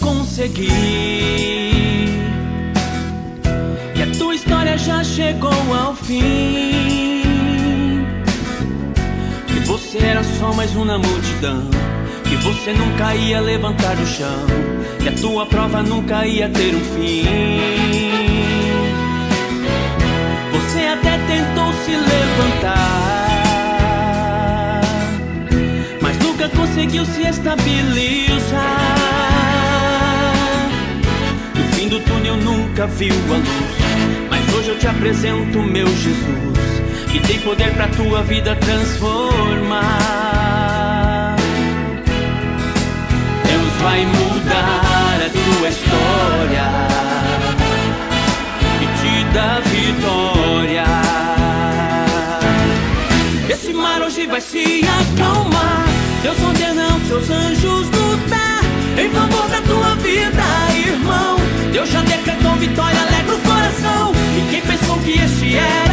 conseguir. E a tua história já chegou ao fim. Que você era só mais um na multidão. Que você nunca ia levantar do chão. Que a tua prova nunca ia ter um fim. Você até tentou se levantar, conseguiu se estabilizar. No fim do túnel nunca viu a luz, mas hoje eu te apresento meu Jesus, que tem poder pra tua vida transformar. Deus vai mudar a tua história da vitória. Esse mar hoje vai se acalmar. Deus ordena seus anjos lutar em favor da tua vida, irmão. Deus já decretou vitória, alegra o coração. E quem pensou que este era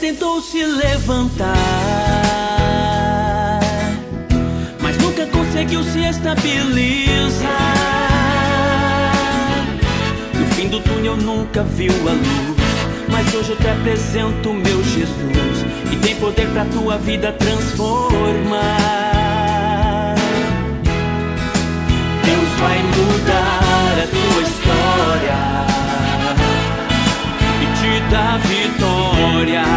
Tentou se levantar, mas nunca conseguiu se estabilizar. No fim do túnel nunca viu a luz, mas hoje eu te apresento meu Jesus, que tem poder pra tua vida transformar. Deus vai mudar a tua história e te dar vitória.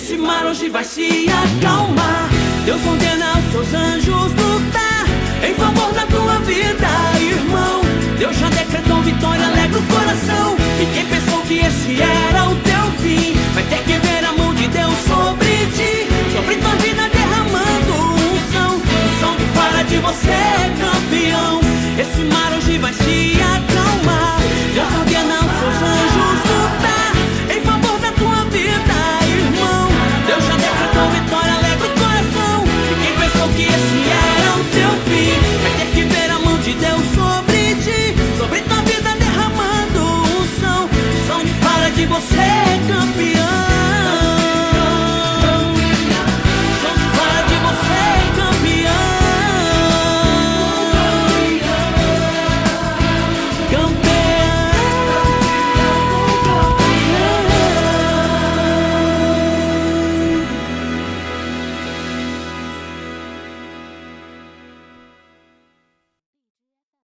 Esse mar hoje vai se acalmar. Deus ordena os seus anjos lutar em